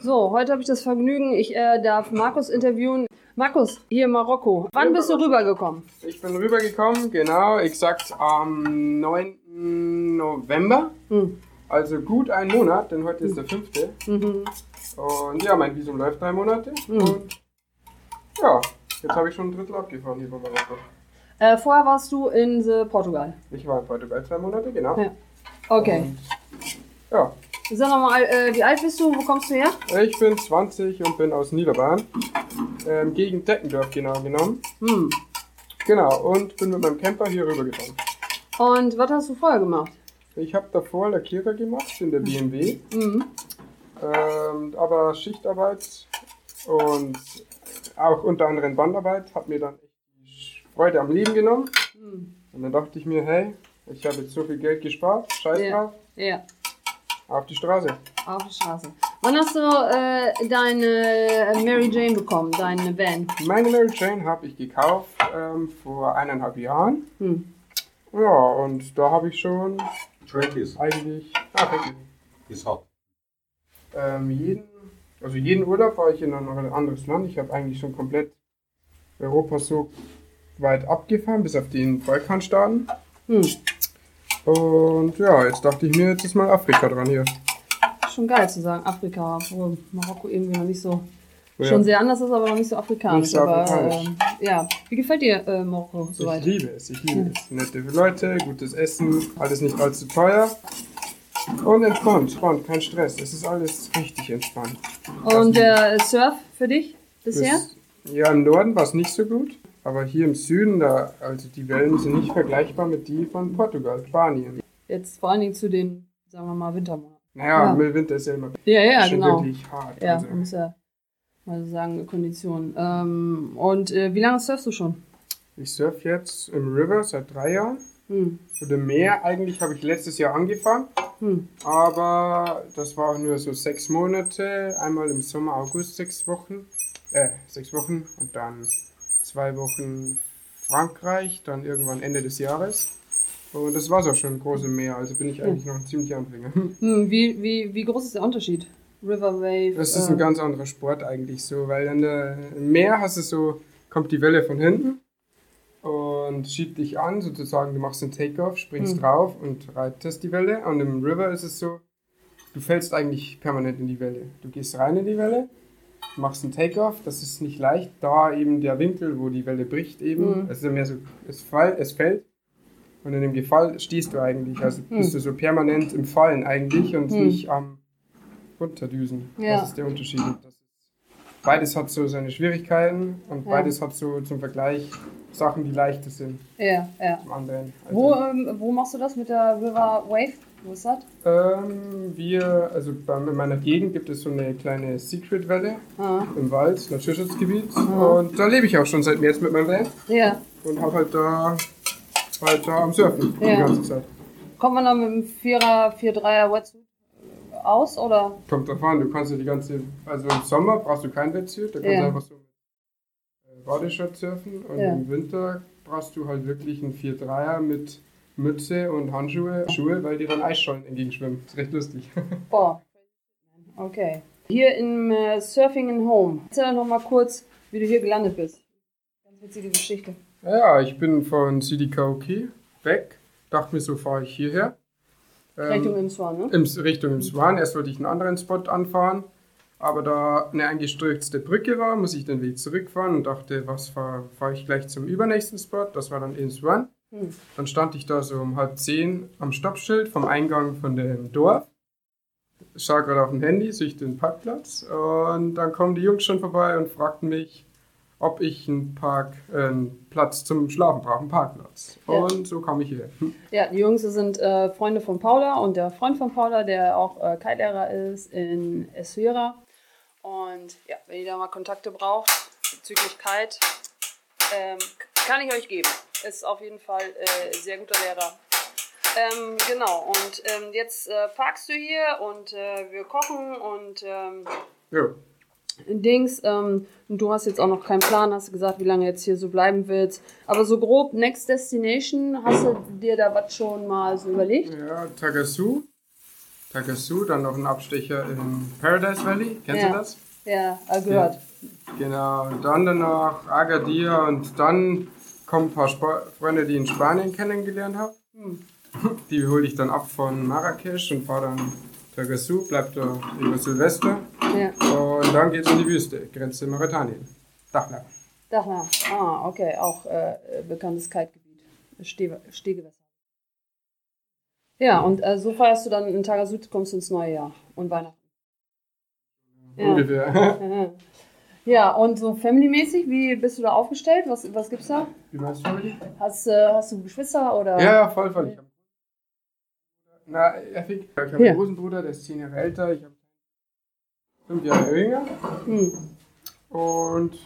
So, heute habe ich das Vergnügen, ich äh, darf Markus interviewen. Markus, hier in Marokko. Wann bist du rübergekommen? Ich bin rübergekommen, genau, exakt am 9. November. Hm. Also gut einen Monat, denn heute ist der 5. Mhm. Und ja, mein Visum läuft drei Monate. Mhm. Und ja, jetzt habe ich schon ein Drittel abgefahren hier bei Marokko. Äh, vorher warst du in Portugal. Ich war in Portugal zwei Monate, genau. Ja. Okay. Und, ja, Sag nochmal, äh, wie alt bist du? Wo kommst du her? ich bin 20 und bin aus Niederbayern. Ähm, gegen Deckendorf genau genommen. Hm. Genau, und bin mit meinem Camper hier rübergefahren. Und was hast du vorher gemacht? Ich habe davor Lackierer gemacht in der BMW. Mhm. Ähm, aber Schichtarbeit und auch unter anderem Bandarbeit hat mir dann echt die Freude am Leben genommen. Hm. Und dann dachte ich mir, hey, ich habe jetzt so viel Geld gespart, scheiß Ja. drauf, Ja, auf die Straße. auf der Straße. Wann hast du äh, deine Mary Jane bekommen, deine Van? Meine Mary Jane habe ich gekauft ähm, vor eineinhalb Jahren. Hm. Ja, und da habe ich schon Drink is, eigentlich ah, thank you. is hot. ähm, jeden, also jeden Urlaub war ich in ein anderes Land. Ich habe eigentlich schon komplett Europa so weit abgefahren, bis auf den Balkanstaaten. Hm. Und ja, jetzt dachte ich mir, jetzt ist mal Afrika dran hier. Schon geil zu sagen, Afrika, obwohl Marokko irgendwie noch nicht so, Ja. schon sehr anders ist, aber noch nicht so afrikanisch. Nicht so aber ähm, ja, wie gefällt dir äh, Marokko Ich soweit? liebe es, ich liebe es. Nette Leute, gutes Essen, alles nicht allzu teuer. Und entspannt, entspannt, kein Stress. Es ist alles richtig entspannt. Und der äh, Surf für dich bisher? Das, ja, im Norden war es nicht so gut. Aber hier im Süden, da, also die Wellen sind nicht vergleichbar mit die von Portugal, Spanien. Jetzt vor allen Dingen zu den, sagen wir mal, Wintermonaten. Naja, Ja. Winter ist ja immer Ja, ja, schon genau. wirklich hart. Ja, also. man muss ja mal so sagen, Konditionen. Ähm, und äh, wie lange surfst du schon? Ich surfe jetzt im River seit drei Jahren. Hm. Oder mehr eigentlich habe ich letztes Jahr angefangen. Hm. Aber das war auch nur so sechs Monate. Einmal im Sommer, August sechs Wochen. Äh, sechs Wochen. Und dann zwei Wochen Frankreich. Dann irgendwann Ende des Jahres. Und das war es auch schon große Meer. Also bin ich eigentlich noch ein ziemlicher Anfänger. Hm, wie, wie, wie groß ist der Unterschied? River Wave? Das ist äh, ein ganz anderer Sport eigentlich so. Weil in der, im Meer hast du so, kommt die Welle von hinten. Und schiebt dich an, sozusagen, du machst einen Takeoff, springst Hm. drauf und reitest die Welle. Und im River ist es so, du fällst eigentlich permanent in die Welle. Du gehst rein in die Welle, machst einen Takeoff, das ist nicht leicht, da eben der Winkel, wo die Welle bricht eben, Mhm. es ist mehr so, es, fall, es fällt und in dem Gefall stehst du eigentlich, also Mhm. bist du so permanent im Fallen eigentlich und Mhm. nicht am Runterdüsen. Ja. Das ist der Unterschied. Ist, beides hat so seine Schwierigkeiten und Ja. beides hat so zum Vergleich Sachen, die leichter sind Ja, ja. zum anderen. Also, Wo, ähm, wo machst du das mit der River Wave? Wo ist das? Ähm, wir, also bei, in meiner Gegend gibt es so eine kleine Secret-Welle Ah, im Wald, Naturschutzgebiet. Mhm. Und da lebe ich auch schon seit März mit meinem Van ja. und habe halt da, halt da am Surfen Ja. die ganze Zeit. Kommt man dann mit einem 4er, 4-3er Wetsuit äh, aus oder? Kommt drauf an, du kannst ja die ganze, also im Sommer brauchst du kein Wetsuit, da kannst Ja. du einfach so mit äh, Bodyshot surfen und Ja. im Winter brauchst du halt wirklich einen 4-3er mit Mütze und Handschuhe, Schuhe, weil dir dann Eisschollen entgegenschwimmen. ist recht lustig. Boah. Okay. Hier im äh, Surfing in Home. Erzähl doch noch mal kurz, wie du hier gelandet bist. Ganz witzige Geschichte. Ja, ich bin von CDKOK weg. Dachte mir, so fahre ich hierher. Ähm, Richtung im Swan, ne? im, Richtung im Swan. Erst wollte ich einen anderen Spot anfahren. Aber da eine eingestürzte Brücke war, muss ich den Weg zurückfahren und dachte, was fahre fahr ich gleich zum übernächsten Spot? Das war dann in Swan. Hm. Dann stand ich da so um halb zehn am Stoppschild vom Eingang von dem Dorf. Schau gerade auf dem Handy, sehe ich den Parkplatz. Und dann kommen die Jungs schon vorbei und fragten mich, ob ich einen, Park, äh, einen Platz zum Schlafen brauche, einen Parkplatz. Ja. Und so kam ich hierher. Ja, die Jungs sind äh, Freunde von Paula und der Freund von Paula, der auch äh, Kite-Lehrer ist in Essuera. Und ja, wenn ihr da mal Kontakte braucht bezüglich Kite, ähm, kann ich euch geben. Ist auf jeden Fall äh, sehr guter Lehrer. Ähm, genau, und ähm, jetzt äh, parkst du hier und äh, wir kochen und ähm, Ja. Dings. Ähm, du hast jetzt auch noch keinen Plan, hast du gesagt, wie lange jetzt hier so bleiben willst. Aber so grob, Next Destination, hast du dir da was schon mal so überlegt? Ja, Tagasu. Tagasu, dann noch ein Abstecher in Paradise Valley. Kennst Ja. du das? Ja, gehört. Genau, und dann danach Agadir und dann kommen ein paar Spa Freunde, die ich in Spanien kennengelernt habe. Die hole ich dann ab von Marrakesch und fahre dann Tagasu, bleib da über Silvester Ja. und dann geht's in die Wüste, Grenze Mauretanien. Dachlau. Dachner. Ah, okay, auch äh, bekanntes Kitegebiet. Steh Stehgewässer. Ja, und äh, so feierst du dann in Tagasud, kommst ins neue Jahr und Weihnachten. Ja. Ungefähr. Ja, und so family-mäßig, wie bist du da aufgestellt? Was, was gibt's da? Wie meinst du, Family? Hast, äh, hast du Geschwister oder? Ja, ja, voll, voll. Ich hab, na, Effig, ich habe Ja. einen großen Bruder, der ist zehn Jahre älter. Ich habe fünf Jahre jünger. Hm. Und ja,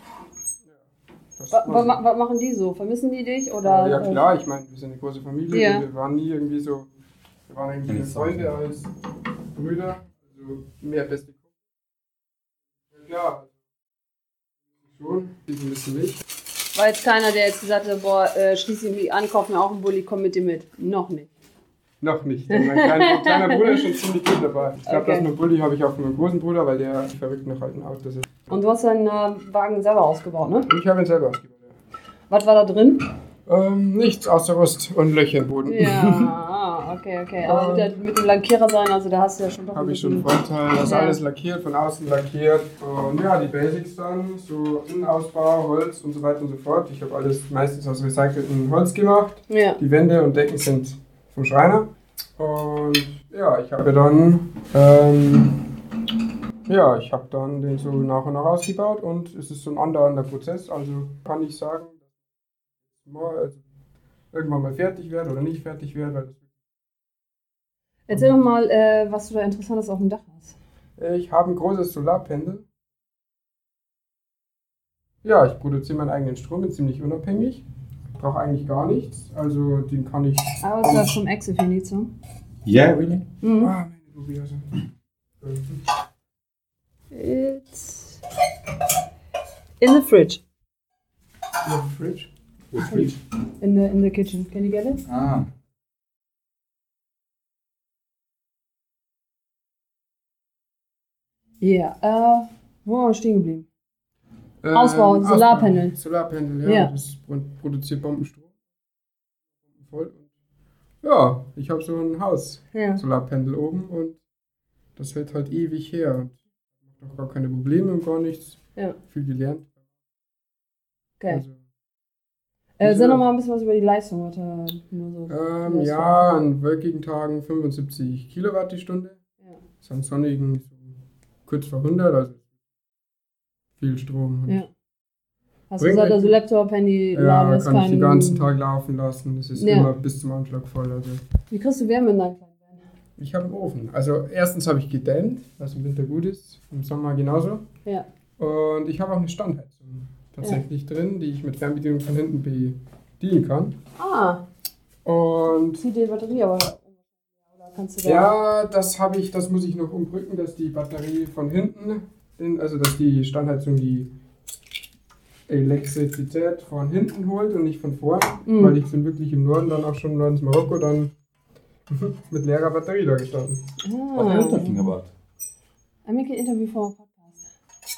Was, was, was machen die so? Vermissen die dich? Oder, ja, äh, klar, ich meine, wir sind eine große Familie. Ja. Wir waren nie irgendwie so, wir waren irgendwie Keine Freunde als Brüder. Also mehr beste Kumpel. Ja, klar. Ein bisschen mich. War jetzt keiner, der jetzt gesagt hat, boah, äh, schließ ihn wie an, kauf mir auch einen Bulli, komm mit dir mit. Noch nicht. Noch nicht. Denn mein kleiner, kleiner Bruder ist schon ziemlich gut dabei. Ich glaube, Okay. das mit Bulli habe ich auch von meinem großen Bruder, weil der verrückt nach alten Autos ist. Und du hast deinen äh, Wagen selber ausgebaut, ne? Ich habe ihn selber ausgebaut. Was war da drin? Ja. Ähm, nichts außer Rost und Löcher im Boden. Ja, okay, okay. Aber mit, der, mit dem Lackierer sein, also da hast du ja schon doch Habe ich schon einen Vorteil. Das ist Ja. alles lackiert, von außen lackiert. Und ja, die Basics dann, so Innenausbau, Holz und so weiter und so fort. Ich habe alles meistens aus recyceltem Holz gemacht. Ja. Die Wände und Decken sind vom Schreiner. Und ja, ich habe dann, ähm, ja, ich habe dann den so nach und nach ausgebaut und es ist so ein andauernder Prozess. Also kann ich sagen, dass also irgendwann mal fertig werde oder nicht fertig werde. Weil Erzähl doch mal, äh, was du da Interessantes auf dem Dach hast. das, ich habe ein großes Solarpendel. Ja, ich produziere meinen eigenen Strom, bin ziemlich unabhängig. Brauche eigentlich gar nichts. Also den kann ich. Aber es ist vom Exif so. Yeah, really? Mhm. Ah, meine Dubiose. It's in the fridge. Ja, Fridge. With fridge. In the, in the kitchen. Can you get it? Ah. Ja, äh, wo waren wir stehen geblieben? Ähm, Ausbau, Solarpanel. Ausbau. Solarpanel, ja. Ja. Das pro- produziert Bombenstrom. Voll. Ja, ich habe so ein Haus, Ja. Solarpanel oben und das hält halt ewig her. Macht auch gar keine Probleme und gar nichts. Ja. Viel gelernt. Okay. Also, Äh, sag noch mal ein bisschen was über die Leistung heute. Nur so. ähm, ja, an wolkigen Tagen 75 Kilowatt die Stunde. Ja. Ist an sonnigen so kurz vor 100, also viel Strom. Ja. Hast du gesagt, also Laptop, Handy, Ja, Laden ist kann ich kein... den ganzen Tag laufen lassen. Das ist Ja. immer bis zum Anschlag voll. Also Wie kriegst du Wärme in deinem kleinen ich habe einen Ofen. Also erstens habe ich gedämmt, was im Winter gut ist, im Sommer genauso. Ja. Und ich habe auch eine Standheizung tatsächlich drin, die ich mit Fernbedienung von hinten bedienen kann. Ah, Und zieht die Batterie aber... Kannst du da... ja, das habe ich, das muss ich noch umbrücken, dass die Batterie von hinten, also dass die Standheizung die Elektrizität von hinten holt und nicht von vorne, Mhm. weil ich bin wirklich im Norden dann auch schon ins Marokko dann mit leerer Batterie da gestanden. What are you talking Ah. about? I make an interview for podcast.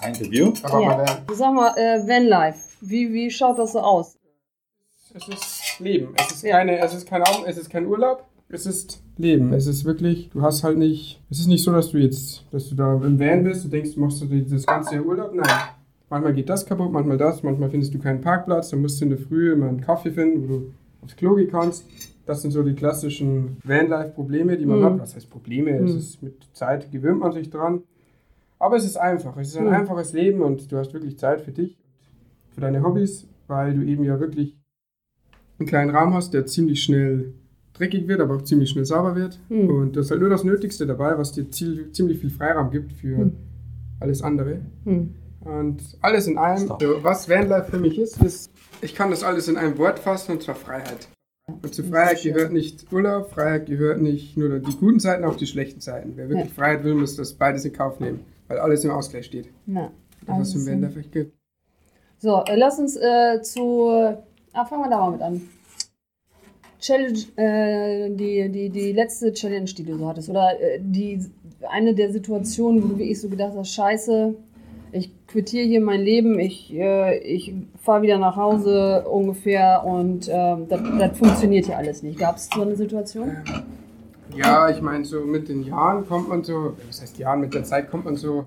Interview? Aber Ja. mal, sag mal, äh, Vanlife, wie, wie schaut das so aus? es ist Leben. Es ist, Ja. keine, es, ist kein, es ist kein Urlaub. Es ist Leben. Es ist wirklich, du hast halt nicht, es ist nicht so, dass du jetzt, dass du da im Van bist und denkst, du machst du das ganze Jahr Urlaub. Nein. Manchmal geht das kaputt, manchmal das, manchmal findest du keinen Parkplatz, dann musst du in der Früh immer einen Kaffee finden, wo du aufs Klo gehen kannst. Das sind so die klassischen Vanlife-Probleme, die man Mhm. hat. Was heißt Probleme? Es Mhm. ist mit Zeit gewöhnt man sich dran. Aber es ist einfach. Es ist ein Mhm. einfaches Leben und du hast wirklich Zeit für dich, für deine Hobbys, weil du eben ja wirklich einen kleinen Raum hast, der ziemlich schnell dreckig wird, aber auch ziemlich schnell sauber wird. Mhm. Und du hast halt nur das Nötigste dabei, was dir ziel- ziemlich viel Freiraum gibt für Mhm. alles andere. Hm. Und alles in einem. Stop. So, was Vanlife für mich ist, ist, ich kann das alles in einem Wort fassen und zwar Freiheit. Und zu Freiheit gehört nicht Urlaub, Freiheit gehört nicht nur die guten Seiten, auch die schlechten Seiten. Wer wirklich Ja. Freiheit will, muss das beides in Kauf nehmen, weil alles im Ausgleich steht. Das, was also im Vanlife echt gibt. So, äh, lass uns äh, zu. Ah, fangen wir da mal mit an. Challenge, äh, die, die, die letzte Challenge, die du so hattest, oder äh, die eine der Situationen, wo du wirklich so gedacht hast, scheiße, ich quittiere hier mein Leben, ich, äh, ich fahre wieder nach Hause ungefähr und ähm, das, funktioniert hier alles nicht. Gab es so eine Situation? Ja, ich meine, so mit den Jahren kommt man so, was heißt Jahren, mit der Zeit kommt man so,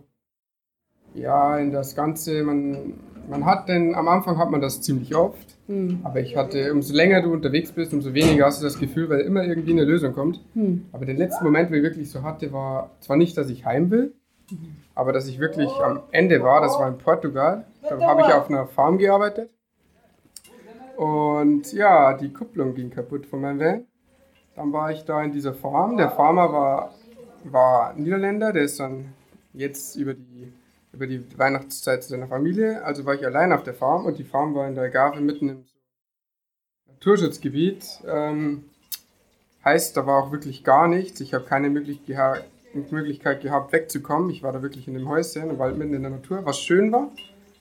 ja, in das Ganze, man, man hat denn, am Anfang hat man das ziemlich oft, Hm. aber ich hatte, umso länger du unterwegs bist, umso weniger hast du das Gefühl, weil immer irgendwie eine Lösung kommt. Hm. Aber den letzten Moment, wo ich wirklich so hatte, war zwar nicht, dass ich heim will, aber dass ich wirklich am Ende war, das war in Portugal. Da habe ich auf einer Farm gearbeitet. Und ja, die Kupplung ging kaputt von meinem Van. Dann war ich da in dieser Farm. Der Farmer war, war Niederländer, der ist dann jetzt über die, über die Weihnachtszeit zu seiner Familie. Also war ich allein auf der Farm und die Farm war in der Agave mitten im Naturschutzgebiet. Ähm, heißt, da war auch wirklich gar nichts. Ich habe keine Möglich geha Möglichkeit gehabt, wegzukommen. Ich war da wirklich in dem Häuschen, im Wald mitten in der Natur, was schön war,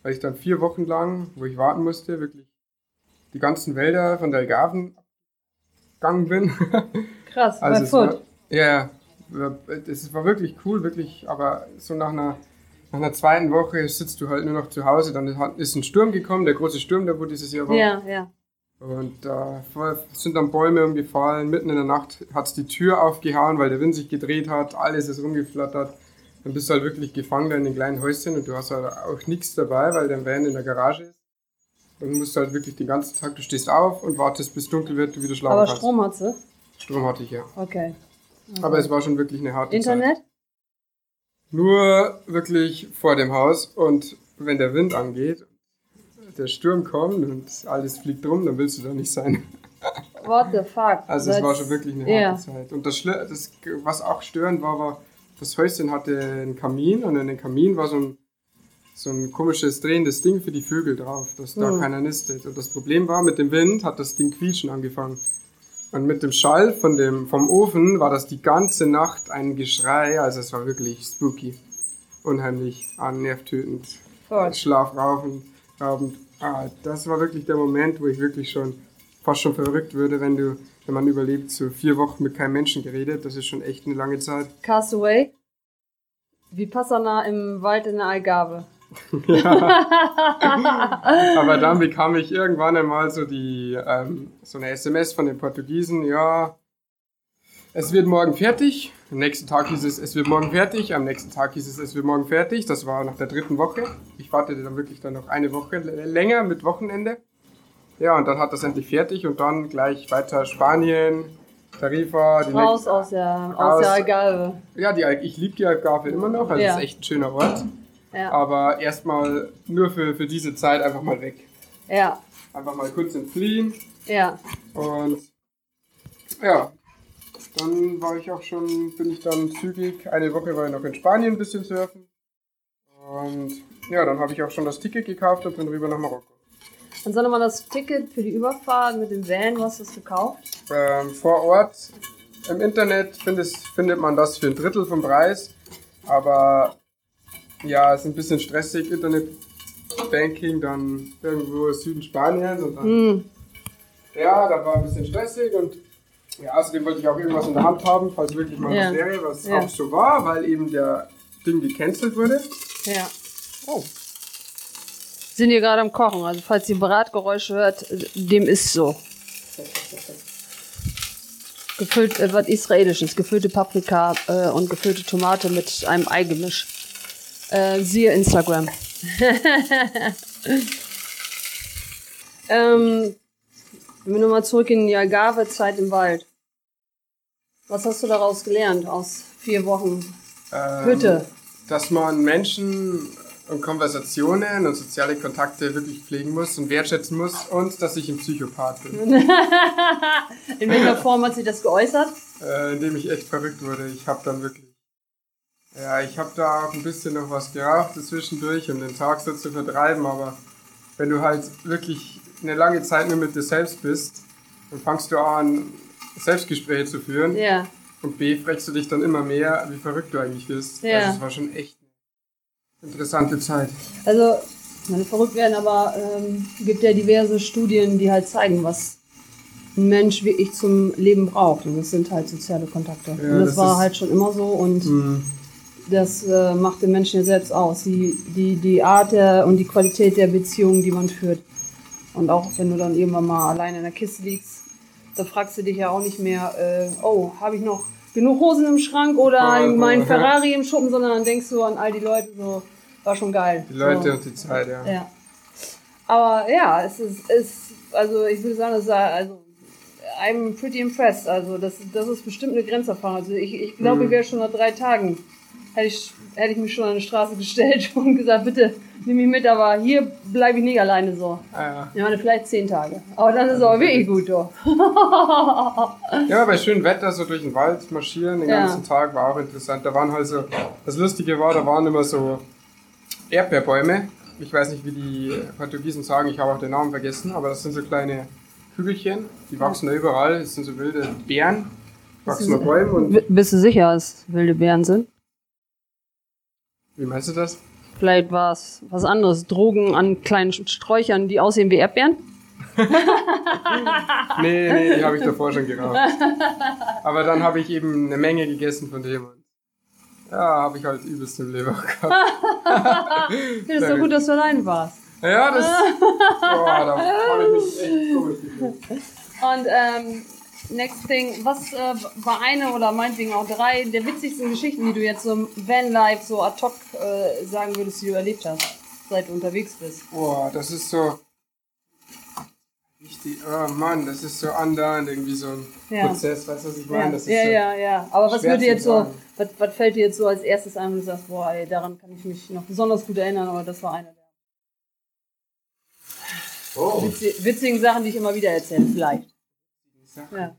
weil ich dann vier Wochen lang, wo ich warten musste, wirklich die ganzen Wälder von der Algarven gegangen bin. Krass, Also war, Foot. ja, es war wirklich cool, wirklich, aber so nach einer, nach einer zweiten Woche sitzt du halt nur noch zu Hause, dann ist ein Sturm gekommen, der große Sturm, der wo dieses Jahr war. Ja, ja. Und da sind dann Bäume umgefallen, mitten in der Nacht hat es die Tür aufgehauen, weil der Wind sich gedreht hat, alles ist rumgeflattert. Dann bist du halt wirklich gefangen da in den kleinen Häuschen und du hast halt auch nichts dabei, weil dein Van in der Garage ist. Dann musst du halt wirklich den ganzen Tag, du stehst auf und wartest bis dunkel wird, du wieder schlafen Aber kannst. Strom hat sie. Strom hatte ich ja. Okay. Aber es war schon wirklich eine harte Zeit. Internet? Nur wirklich vor dem Haus und wenn der Wind angeht, der Sturm kommt und alles fliegt rum, dann willst du da nicht sein. What the fuck? Also es war schon wirklich eine harte Ja. Zeit. Und das, das, was auch störend war, war, das Häuschen hatte einen Kamin und in den Kamin war so ein, so ein komisches drehendes Ding für die Vögel drauf, dass da Hm. keiner nistet. Und das Problem war, mit dem Wind hat das Ding quietschen angefangen. Und mit dem Schall von dem, vom Ofen war das die ganze Nacht ein Geschrei, also es war wirklich spooky. Unheimlich, nervtötend. Voll. Schlafraubend. raubend. Ah, das war wirklich der Moment, wo ich wirklich schon fast schon verrückt würde, wenn du, wenn man überlebt, so vier Wochen mit keinem Menschen geredet. Das ist schon echt eine lange Zeit. Castaway? Wie Passana im Wald in der Algarve. Aber dann bekam ich irgendwann einmal so die ähm, so eine SMS von den Portugiesen, ja, es wird morgen fertig. Am nächsten Tag hieß es, es wird morgen fertig. Am nächsten Tag hieß es, es wird morgen fertig. Das war nach der dritten Woche. Ich wartete dann wirklich dann noch eine Woche länger mit Wochenende. Ja, und dann hat das endlich fertig und dann gleich weiter Spanien, Tarifa, die Raus aus der, aus Raus. der Algarve. Ja, die, ich liebe die Algarve immer noch, also Ja. ist echt ein schöner Ort. Ja. Aber erstmal nur für, für diese Zeit einfach mal weg. Ja. Einfach mal kurz entfliehen Ja. und ja, dann war ich auch schon, bin ich dann zügig, eine Woche war ich noch in Spanien ein bisschen surfen. Und ja, dann habe ich auch schon das Ticket gekauft und bin rüber nach Marokko. Dann soll mal das Ticket für die Überfahrt mit dem Van, was hast du gekauft? Ähm, vor Ort im Internet findet, findet man das für ein Drittel vom Preis, aber ja, es ist ein bisschen stressig, Internetbanking, dann irgendwo im Süden Spaniens und dann Hm. Ja, da war ein bisschen stressig und ja, außerdem wollte ich auch irgendwas in der Hand haben, falls wirklich mal Ja. was wäre, was Ja. auch so war, weil eben der Ding gecancelt wurde. Ja. Oh. Sind hier gerade am Kochen, also falls ihr Bratgeräusche hört, dem ist so. Gefüllt, äh, was Israelisches, gefüllte Paprika äh, und gefüllte Tomate mit einem Eigemisch. Äh, siehe Instagram. ähm, wenn wir nochmal zurück in die Algarve-Zeit im Wald. Was hast du daraus gelernt aus vier Wochen Ähm, Hütte? Dass man Menschen und Konversationen und soziale Kontakte wirklich pflegen muss und wertschätzen muss und dass ich ein Psychopath bin, In welcher Form hat sich das geäußert? äh, indem ich echt verrückt wurde. Ich habe dann wirklich, ja, ich habe da auch ein bisschen noch was geraucht zwischendurch, um den Tag so zu vertreiben, aber wenn du halt wirklich eine lange Zeit nur mit dir selbst bist, dann fangst du an, Selbstgespräche zu führen. Ja. Und B, fragst du dich dann immer mehr, wie verrückt du eigentlich bist. Ja. Also es war schon echt eine interessante Zeit. Also, ich meine, verrückt werden, aber ähm, gibt ja diverse Studien, die halt zeigen, was ein Mensch wirklich zum Leben braucht. Und das sind halt soziale Kontakte. Ja, und das, das war halt schon immer so und Mhm. Das äh, macht den Menschen ja selbst aus. Die, die, die Art der, und die Qualität der Beziehung, die man führt. Und auch wenn du dann irgendwann mal alleine in der Kiste liegst, da fragst du dich ja auch nicht mehr, äh, oh, habe ich noch genug Hosen im Schrank oder Oh, oh, mein ja. Ferrari im Schuppen, sondern dann denkst du an all die Leute so, war schon geil. Die Leute so. und die Zeit, ja. Ja. Aber ja, es ist, ist also ich würde sagen, das ist also I'm pretty impressed. Also das, das ist bestimmt eine Grenzerfahrung. Also ich, ich glaube, Mhm. ich wäre schon nach drei Tagen, hätte ich, hätte ich mich schon an die Straße gestellt und gesagt, bitte nimm mich mit, aber hier bleibe ich nicht alleine so. Ah, ja. Ich meine, vielleicht zehn Tage. Aber dann ist es auch wirklich gut, doch. Ja, bei schönem Wetter so durch den Wald marschieren den Ja. ganzen Tag war auch interessant. Da waren halt so, das Lustige war, da waren immer so Erdbeerbäume. Ich weiß nicht, wie die Portugiesen sagen, ich habe auch den Namen vergessen, aber das sind so kleine Hügelchen, die wachsen da überall. Das sind so wilde Beeren, wachsen auf Bäumen und. Bist du sicher, dass wilde Bären sind? Wie meinst du das? Vielleicht war es was anderes. Drogen an kleinen Sträuchern, die aussehen wie Erdbeeren? Nee, nee, die habe ich davor schon geraucht. Aber dann habe ich eben eine Menge gegessen von dem. Ja, habe ich halt übelst im Leber gehabt. Das ist doch gut, dass du allein warst. Ja, das. Boah, da habe ich mich echt komisch gefühlt. Und ähm, next thing, was äh, war eine oder meinetwegen auch drei der witzigsten Geschichten, die du jetzt so im Vanlife so ad hoc äh, sagen würdest, die du erlebt hast, seit du unterwegs bist? Boah, das ist so. Richtig, oh Mann, das ist so andauernd irgendwie so ein Ja. Prozess, weißt du, was ich Ja, meine? Das ist ja, so, ja, ja. Aber was würde jetzt so, was, was fällt dir jetzt so als erstes ein, wenn du sagst, boah, ey, daran kann ich mich noch besonders gut erinnern, aber das war eine der Oh. witzi- witzigen Sachen, die ich immer wieder erzähle, vielleicht. Sachen. Ja.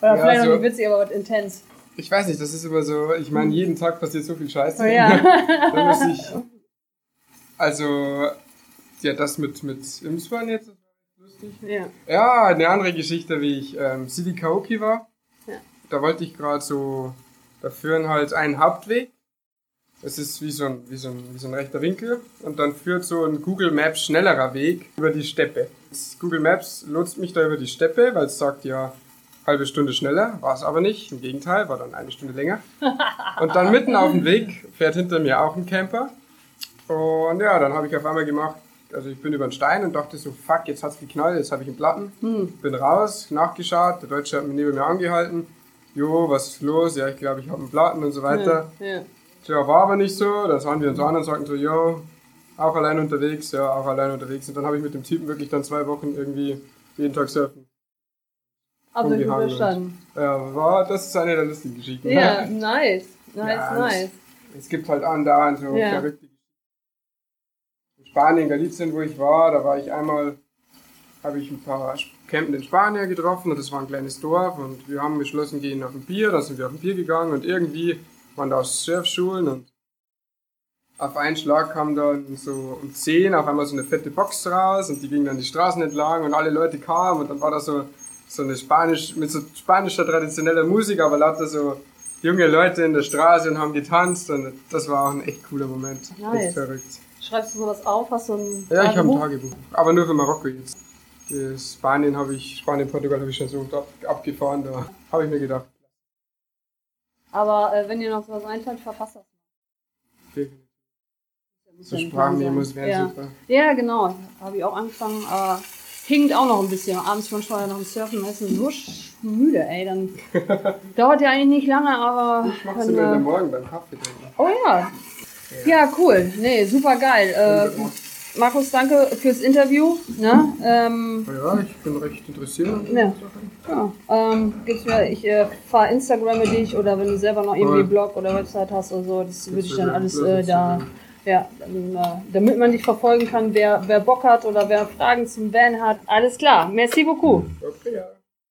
Oder Ja, vielleicht so- noch nicht witzig, aber was intens. Ich weiß nicht, das ist immer so, ich meine, jeden Tag passiert so viel Scheiße. Oh ja. da muss ich. Also, ja, das mit, mit Imswan jetzt, das war lustig. ja. Ja, eine andere Geschichte, wie ich ähm, City Kaoki war. Ja. Da wollte ich gerade so, da führen halt einen Hauptweg. Es ist wie so, ein, wie, so ein, wie so ein rechter Winkel. Und dann führt so ein Google Maps schnellerer Weg über die Steppe. Google Maps lotst mich da über die Steppe, weil es sagt ja halbe Stunde schneller. War es aber nicht. Im Gegenteil, war dann eine Stunde länger. Und dann mitten auf dem Weg fährt hinter mir auch ein Camper. Und ja, dann habe ich auf einmal gemacht, also ich bin über den Stein und dachte so, fuck, jetzt hat's geknallt, jetzt habe ich einen Platten. Bin raus, nachgeschaut, der Deutsche hat mich neben mir angehalten. Jo, was ist los? Ja, ich glaube, ich habe einen Platten und so weiter. Ja. Tja, war aber nicht so. Da sahen wir uns an und sagten so, jo, auch allein unterwegs, ja, auch allein unterwegs. Und dann habe ich mit dem Typen wirklich dann zwei Wochen irgendwie jeden Tag surfen. Aber verstanden. Ja, war, das ist eine der lustigen Geschichten. Ja, nice. Nice, Ja, nice. Es gibt halt andauernd so Ja. verrückte In Spanien, Galicien, wo ich war, da war ich einmal, habe ich ein paar campenden Spanier getroffen und das war ein kleines Dorf und wir haben beschlossen, gehen auf ein Bier, da sind wir auf ein Bier gegangen und irgendwie waren da Surfschulen und auf einen Schlag kam dann so um 10 auf einmal so eine fette Box raus und die ging dann die Straßen entlang und alle Leute kamen und dann war da so, so eine Spanisch, mit so spanischer traditioneller Musik, aber lauter so junge Leute in der Straße und haben getanzt und das war auch ein echt cooler Moment. Nice. Echt verrückt. Schreibst du sowas auf? Hast du ein Ja, ich habe ein Tagebuch? Tagebuch. Aber nur für Marokko jetzt. Für Spanien habe ich, Spanien, Portugal habe ich schon so ab, abgefahren, da habe ich mir gedacht. Aber äh, wenn dir noch sowas einfällt, verfasst das. definitiv. So ja Sprachmemos wären sein. super. Ja. ja, genau. Habe ich auch angefangen, aber hinkt auch noch ein bisschen. Abends manchmal nach dem Surfen ist man so müde, ey. Dann dauert ja eigentlich nicht lange, aber. Ich mach's immer äh, Morgen beim Kaffee trinken. oh ja. Ja, cool. Nee, super geil. Äh, Markus, danke fürs Interview. Ne? Ähm, Ja, ich bin recht interessiert. Ja. Ja, ähm, gibt's mir, ich äh, fahr Instagramme dich oder wenn du selber noch irgendwie. Blog oder Website hast oder so, das würde ich dann wäre alles äh, da, sehen. Ja, damit man dich verfolgen kann, wer, wer Bock hat oder wer Fragen zum Van hat. Alles klar, merci beaucoup. Okay, ja.